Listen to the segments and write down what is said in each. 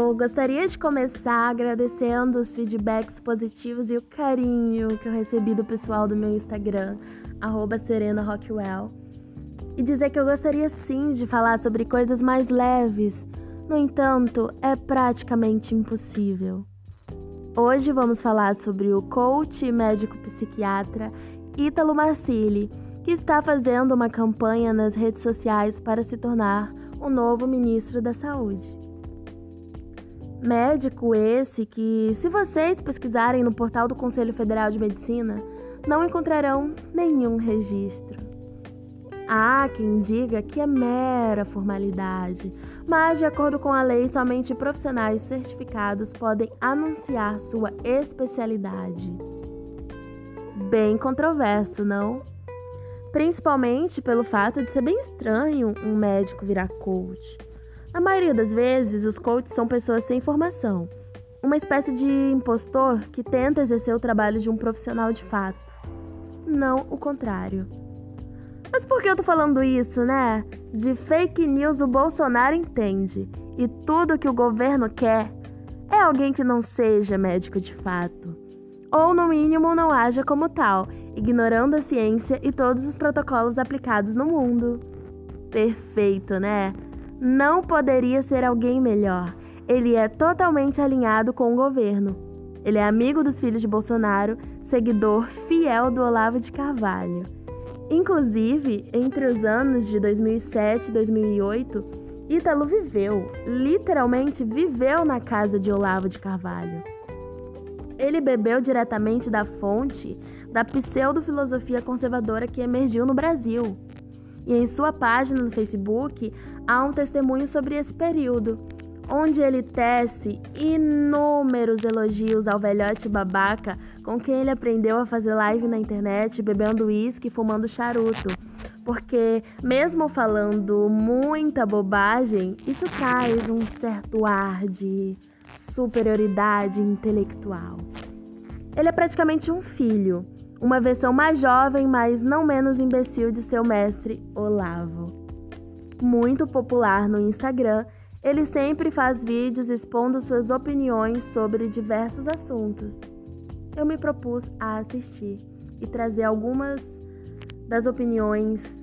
Eu gostaria de começar agradecendo os feedbacks positivos e o carinho que eu recebi do pessoal do meu Instagram, @serena_rockwell, e dizer que eu gostaria sim de falar sobre coisas mais leves. No entanto, é praticamente impossível. Hoje vamos falar sobre o coach médico psiquiatra Ítalo Marcilli, que está fazendo uma campanha nas redes sociais para se tornar o novo ministro da Saúde. Médico esse que, se vocês pesquisarem no portal do Conselho Federal de Medicina, não encontrarão nenhum registro. Há quem diga que é mera formalidade, mas, de acordo com a lei, somente profissionais certificados podem anunciar sua especialidade. Bem controverso, não? Principalmente pelo fato de ser bem estranho um médico virar coach. Na maioria das vezes, os coaches são pessoas sem formação, uma espécie de impostor que tenta exercer o trabalho de um profissional de fato, não o contrário. Mas por que eu tô falando isso, né? De fake news o Bolsonaro entende, e tudo que o governo quer é alguém que não seja médico de fato, ou no mínimo não haja como tal, ignorando a ciência e todos os protocolos aplicados no mundo. Perfeito, né? Não poderia ser alguém melhor. Ele é totalmente alinhado com o governo. Ele é amigo dos filhos de Bolsonaro, seguidor fiel do Olavo de Carvalho. Inclusive, entre os anos de 2007 e 2008, Ítalo viveu, literalmente viveu na casa de Olavo de Carvalho. Ele bebeu diretamente da fonte da pseudo-filosofia conservadora que emergiu no Brasil. E em sua página no Facebook há um testemunho sobre esse período, onde ele tece inúmeros elogios ao velhote babaca com quem ele aprendeu a fazer live na internet, bebendo uísque e fumando charuto. Porque, mesmo falando muita bobagem, isso traz um certo ar de superioridade intelectual. Ele é praticamente um filho uma versão mais jovem, mas não menos imbecil de seu mestre Olavo. Muito popular no Instagram, ele sempre faz vídeos expondo suas opiniões sobre diversos assuntos. Eu me propus a assistir e trazer algumas das opiniões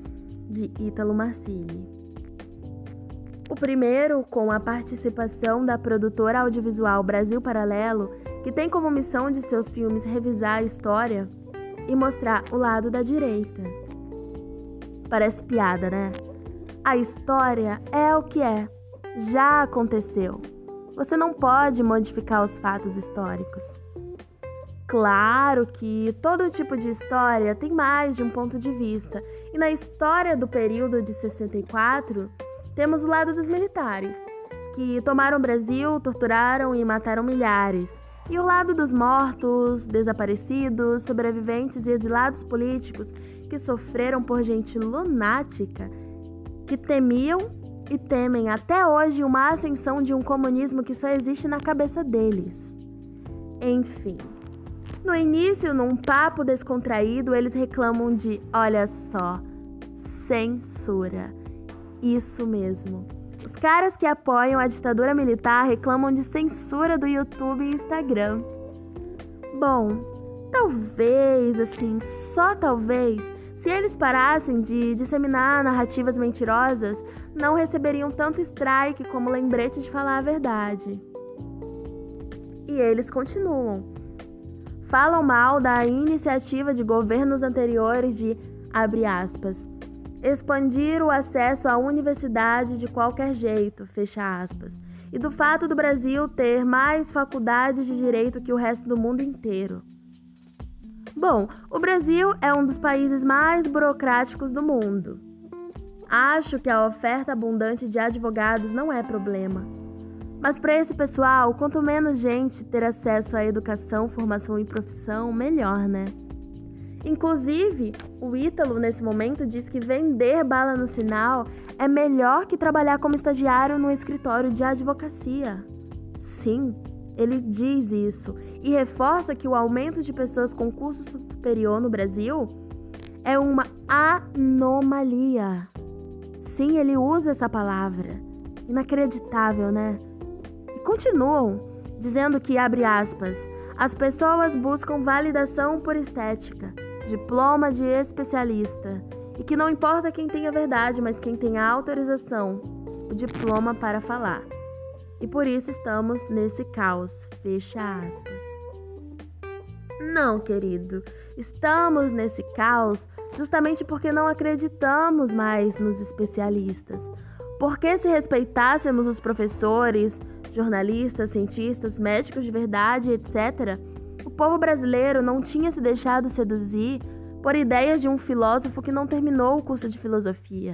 de Ítalo Marcilli. O primeiro, com a participação da produtora audiovisual Brasil Paralelo, que tem como missão de seus filmes revisar a história, e mostrar o lado da direita. Parece piada, né? A história é o que é, já aconteceu. Você não pode modificar os fatos históricos. Claro que todo tipo de história tem mais de um ponto de vista, e na história do período de 64, temos o lado dos militares, que tomaram o Brasil, torturaram e mataram milhares e o lado dos mortos, desaparecidos, sobreviventes e exilados políticos que sofreram por gente lunática, que temiam e temem até hoje uma ascensão de um comunismo que só existe na cabeça deles. Enfim, no início, num papo descontraído, eles reclamam de, olha só, censura. Isso mesmo. Os caras que apoiam a ditadura militar reclamam de censura do YouTube e Instagram. Bom, talvez, assim, só talvez, se eles parassem de disseminar narrativas mentirosas, não receberiam tanto strike como lembrete de falar a verdade. E eles continuam. Falam mal da iniciativa de governos anteriores de, abre aspas, expandir o acesso à universidade de qualquer jeito, fecha aspas, e do fato do Brasil ter mais faculdades de direito que o resto do mundo inteiro. Bom, o Brasil é um dos países mais burocráticos do mundo. Acho que a oferta abundante de advogados não é problema. Mas para esse pessoal, quanto menos gente ter acesso à educação, formação e profissão, melhor, né? Inclusive, o Ítalo, nesse momento, diz que vender bala no sinal é melhor que trabalhar como estagiário no escritório de advocacia. Sim, ele diz isso e reforça que o aumento de pessoas com curso superior no Brasil é uma anomalia. Sim, ele usa essa palavra. Inacreditável, né? continuam dizendo que, abre aspas, as pessoas buscam validação por estética, diploma de especialista, e que não importa quem tem a verdade, mas quem tem a autorização, o diploma para falar. E por isso estamos nesse caos. Fecha aspas. Não, querido, estamos nesse caos justamente porque não acreditamos mais nos especialistas. Porque se respeitássemos os professores, jornalistas, cientistas, médicos de verdade, etc., o povo brasileiro não tinha se deixado seduzir por ideias de um filósofo que não terminou o curso de filosofia.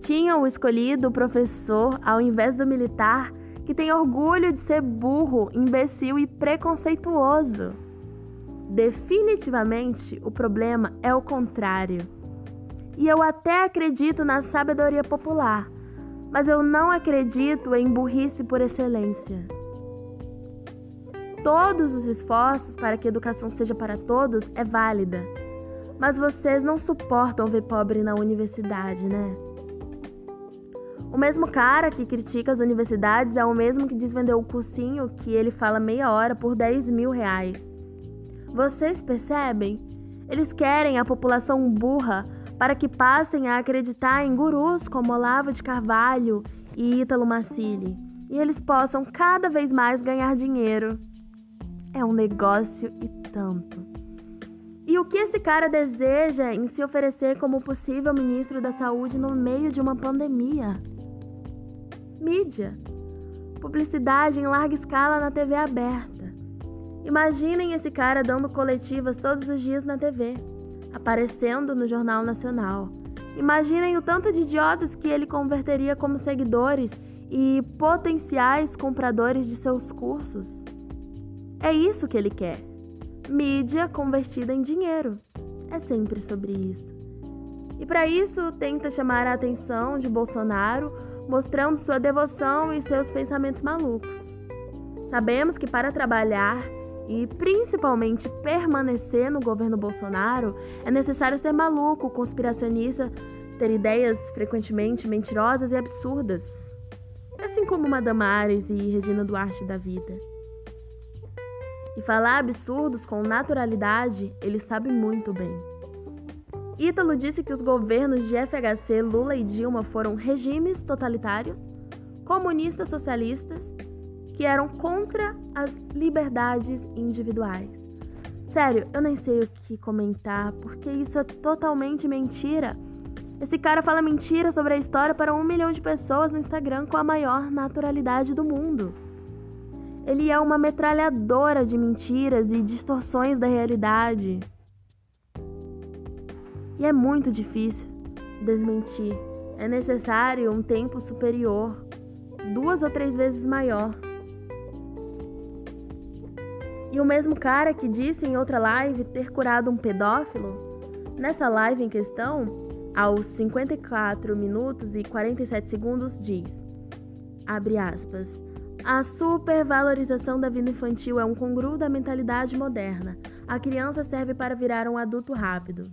Tinham escolhido o professor ao invés do militar que tem orgulho de ser burro, imbecil e preconceituoso. Definitivamente, o problema é o contrário. E eu até acredito na sabedoria popular, mas eu não acredito em burrice por excelência. Todos os esforços para que a educação seja para todos é válida, mas vocês não suportam ver pobre na universidade, né? O mesmo cara que critica as universidades é o mesmo que diz vender o cursinho que ele fala meia hora por 10 mil reais. Vocês percebem? Eles querem a população burra para que passem a acreditar em gurus como Olavo de Carvalho e Ítalo Massili e eles possam cada vez mais ganhar dinheiro. É um negócio e tanto. E o que esse cara deseja em se oferecer como possível ministro da Saúde no meio de uma pandemia? Mídia. Publicidade em larga escala na TV aberta. Imaginem esse cara dando coletivas todos os dias na TV, aparecendo no Jornal Nacional. Imaginem o tanto de idiotas que ele converteria como seguidores e potenciais compradores de seus cursos. É isso que ele quer. Mídia convertida em dinheiro. É sempre sobre isso. E para isso tenta chamar a atenção de Bolsonaro, mostrando sua devoção e seus pensamentos malucos. Sabemos que para trabalhar e principalmente permanecer no governo Bolsonaro, é necessário ser maluco, conspiracionista, ter ideias frequentemente mentirosas e absurdas. Assim como Madamares e Regina Duarte da vida. E falar absurdos com naturalidade, ele sabe muito bem. Ítalo disse que os governos de FHC, Lula e Dilma foram regimes totalitários, comunistas socialistas que eram contra as liberdades individuais. Sério, eu nem sei o que comentar, porque isso é totalmente mentira. Esse cara fala mentira sobre a história para um milhão de pessoas no Instagram com a maior naturalidade do mundo. Ele é uma metralhadora de mentiras e distorções da realidade. E é muito difícil desmentir. É necessário um tempo superior, duas ou três vezes maior. E o mesmo cara que disse em outra live ter curado um pedófilo, nessa live em questão, aos 54 minutos e 47 segundos, diz: abre aspas. A supervalorização da vida infantil é um congruo da mentalidade moderna. A criança serve para virar um adulto rápido.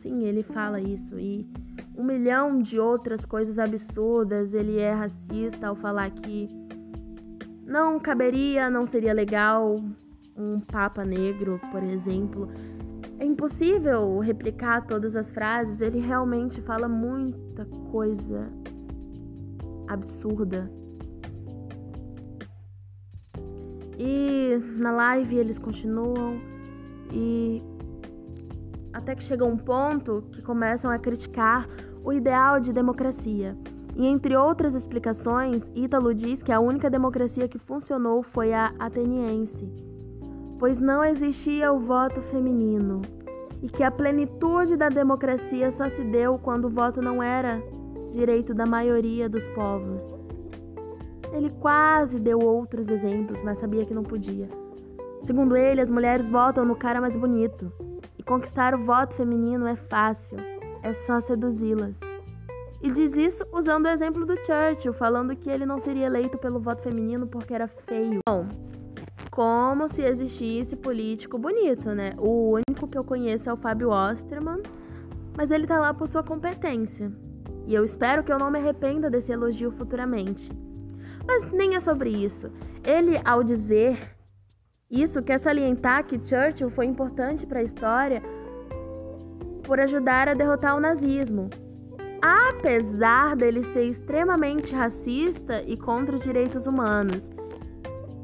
Sim, ele fala isso e um milhão de outras coisas absurdas. Ele é racista ao falar que não caberia, não seria legal um Papa Negro, por exemplo. É impossível replicar todas as frases, ele realmente fala muita coisa absurda. E na live eles continuam e até que chega um ponto que começam a criticar o ideal de democracia. E entre outras explicações, Ítalo diz que a única democracia que funcionou foi a ateniense, pois não existia o voto feminino, e que a plenitude da democracia só se deu quando o voto não era direito da maioria dos povos. Ele quase deu outros exemplos, mas sabia que não podia. Segundo ele, as mulheres votam no cara mais bonito, e conquistar o voto feminino é fácil, é só seduzi-las. E diz isso usando o exemplo do Churchill, falando que ele não seria eleito pelo voto feminino porque era feio. Bom, como se existisse político bonito, né? O único que eu conheço é o Fábio Osterman, mas ele tá lá por sua competência. E eu espero que eu não me arrependa desse elogio futuramente. Mas nem é sobre isso. Ele, ao dizer isso, quer salientar que Churchill foi importante para a história por ajudar a derrotar o nazismo. Apesar dele ser extremamente racista e contra os direitos humanos.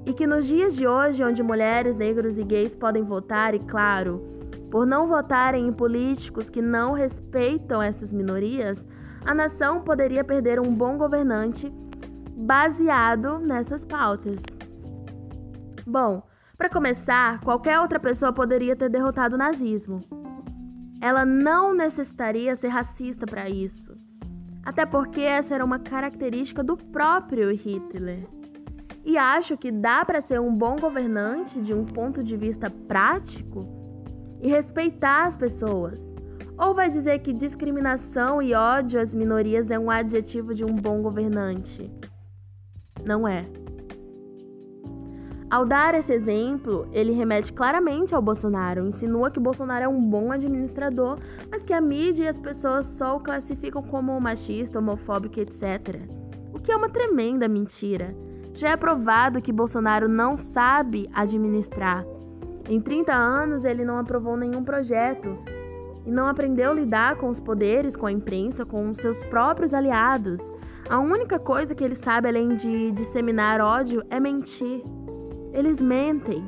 E que nos dias de hoje, onde mulheres, negros e gays podem votar, e claro, por não votarem em políticos que não respeitam essas minorias, a nação poderia perder um bom governante baseado nessas pautas. Bom, para começar, qualquer outra pessoa poderia ter derrotado o nazismo. Ela não necessitaria ser racista para isso. Até porque essa era uma característica do próprio Hitler. E acho que dá para ser um bom governante de um ponto de vista prático e respeitar as pessoas. Ou vai dizer que discriminação e ódio às minorias é um adjetivo de um bom governante? Não é. Ao dar esse exemplo, ele remete claramente ao Bolsonaro, insinua que Bolsonaro é um bom administrador, mas que a mídia e as pessoas só o classificam como machista, homofóbico, etc. O que é uma tremenda mentira. Já é provado que Bolsonaro não sabe administrar. Em 30 anos, ele não aprovou nenhum projeto e não aprendeu a lidar com os poderes, com a imprensa, com os seus próprios aliados. A única coisa que ele sabe, além de disseminar ódio, é mentir. Eles mentem.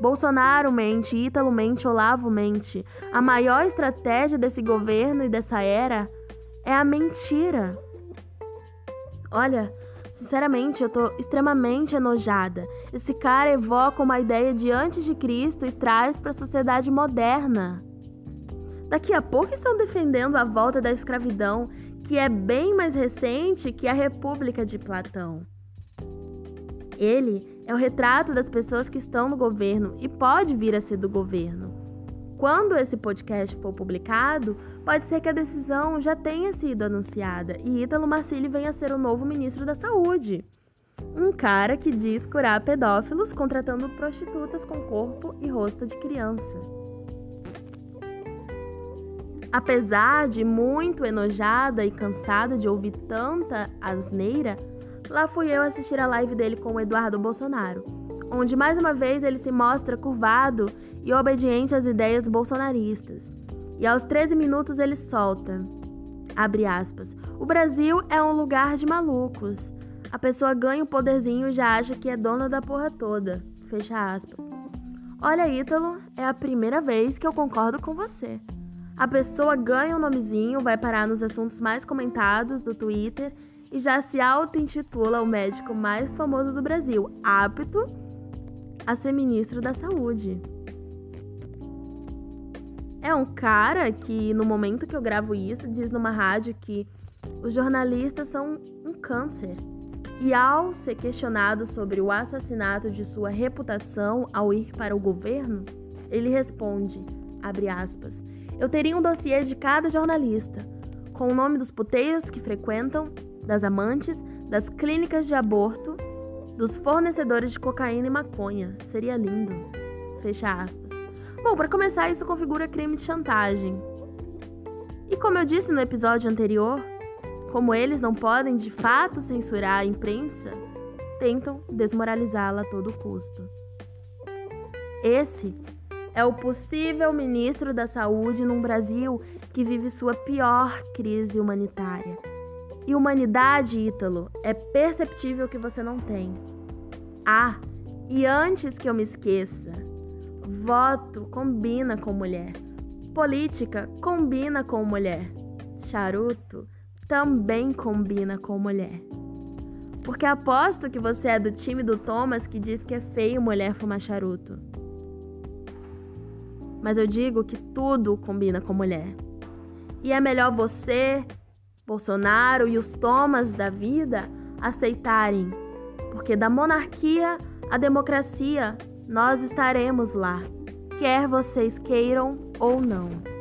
Bolsonaro mente, Ítalo mente, Olavo mente. A maior estratégia desse governo e dessa era é a mentira. Olha, sinceramente, eu tô extremamente enojada. Esse cara evoca uma ideia de antes de Cristo e traz para a sociedade moderna. Daqui a pouco estão defendendo a volta da escravidão, que é bem mais recente que a República de Platão. Ele é o retrato das pessoas que estão no governo e pode vir a ser do governo. Quando esse podcast for publicado, pode ser que a decisão já tenha sido anunciada e Ítalo Marcilli venha a ser o novo ministro da Saúde. Um cara que diz curar pedófilos contratando prostitutas com corpo e rosto de criança. Apesar de muito enojada e cansada de ouvir tanta asneira, Lá fui eu assistir a live dele com o Eduardo Bolsonaro, onde mais uma vez ele se mostra curvado e obediente às ideias bolsonaristas. E aos 13 minutos ele solta, abre aspas, o Brasil é um lugar de malucos. A pessoa ganha o um poderzinho e já acha que é dona da porra toda. Fecha aspas. Olha, Ítalo, é a primeira vez que eu concordo com você. A pessoa ganha um nomezinho, vai parar nos assuntos mais comentados do Twitter e já se auto-intitula o médico mais famoso do Brasil, apto a ser ministro da Saúde. É um cara que, no momento que eu gravo isso, diz numa rádio que os jornalistas são um câncer. E ao ser questionado sobre o assassinato de sua reputação ao ir para o governo, ele responde, abre aspas, eu teria um dossiê de cada jornalista, com o nome dos puteiros que frequentam, das amantes, das clínicas de aborto, dos fornecedores de cocaína e maconha. Seria lindo. Fecha aspas. Bom, para começar, isso configura crime de chantagem. E como eu disse no episódio anterior, como eles não podem de fato censurar a imprensa, tentam desmoralizá-la a todo custo. Esse é o possível ministro da Saúde num Brasil que vive sua pior crise humanitária e humanidade, Ítalo, é perceptível que você não tem. Ah, e antes que eu me esqueça, voto combina com mulher. Política combina com mulher. Charuto também combina com mulher. Porque aposto que você é do time do Thomas que diz que é feio mulher fumar charuto. Mas eu digo que tudo combina com mulher. E é melhor você Bolsonaro e os Thomas da vida aceitarem, porque da monarquia à democracia nós estaremos lá, quer vocês queiram ou não.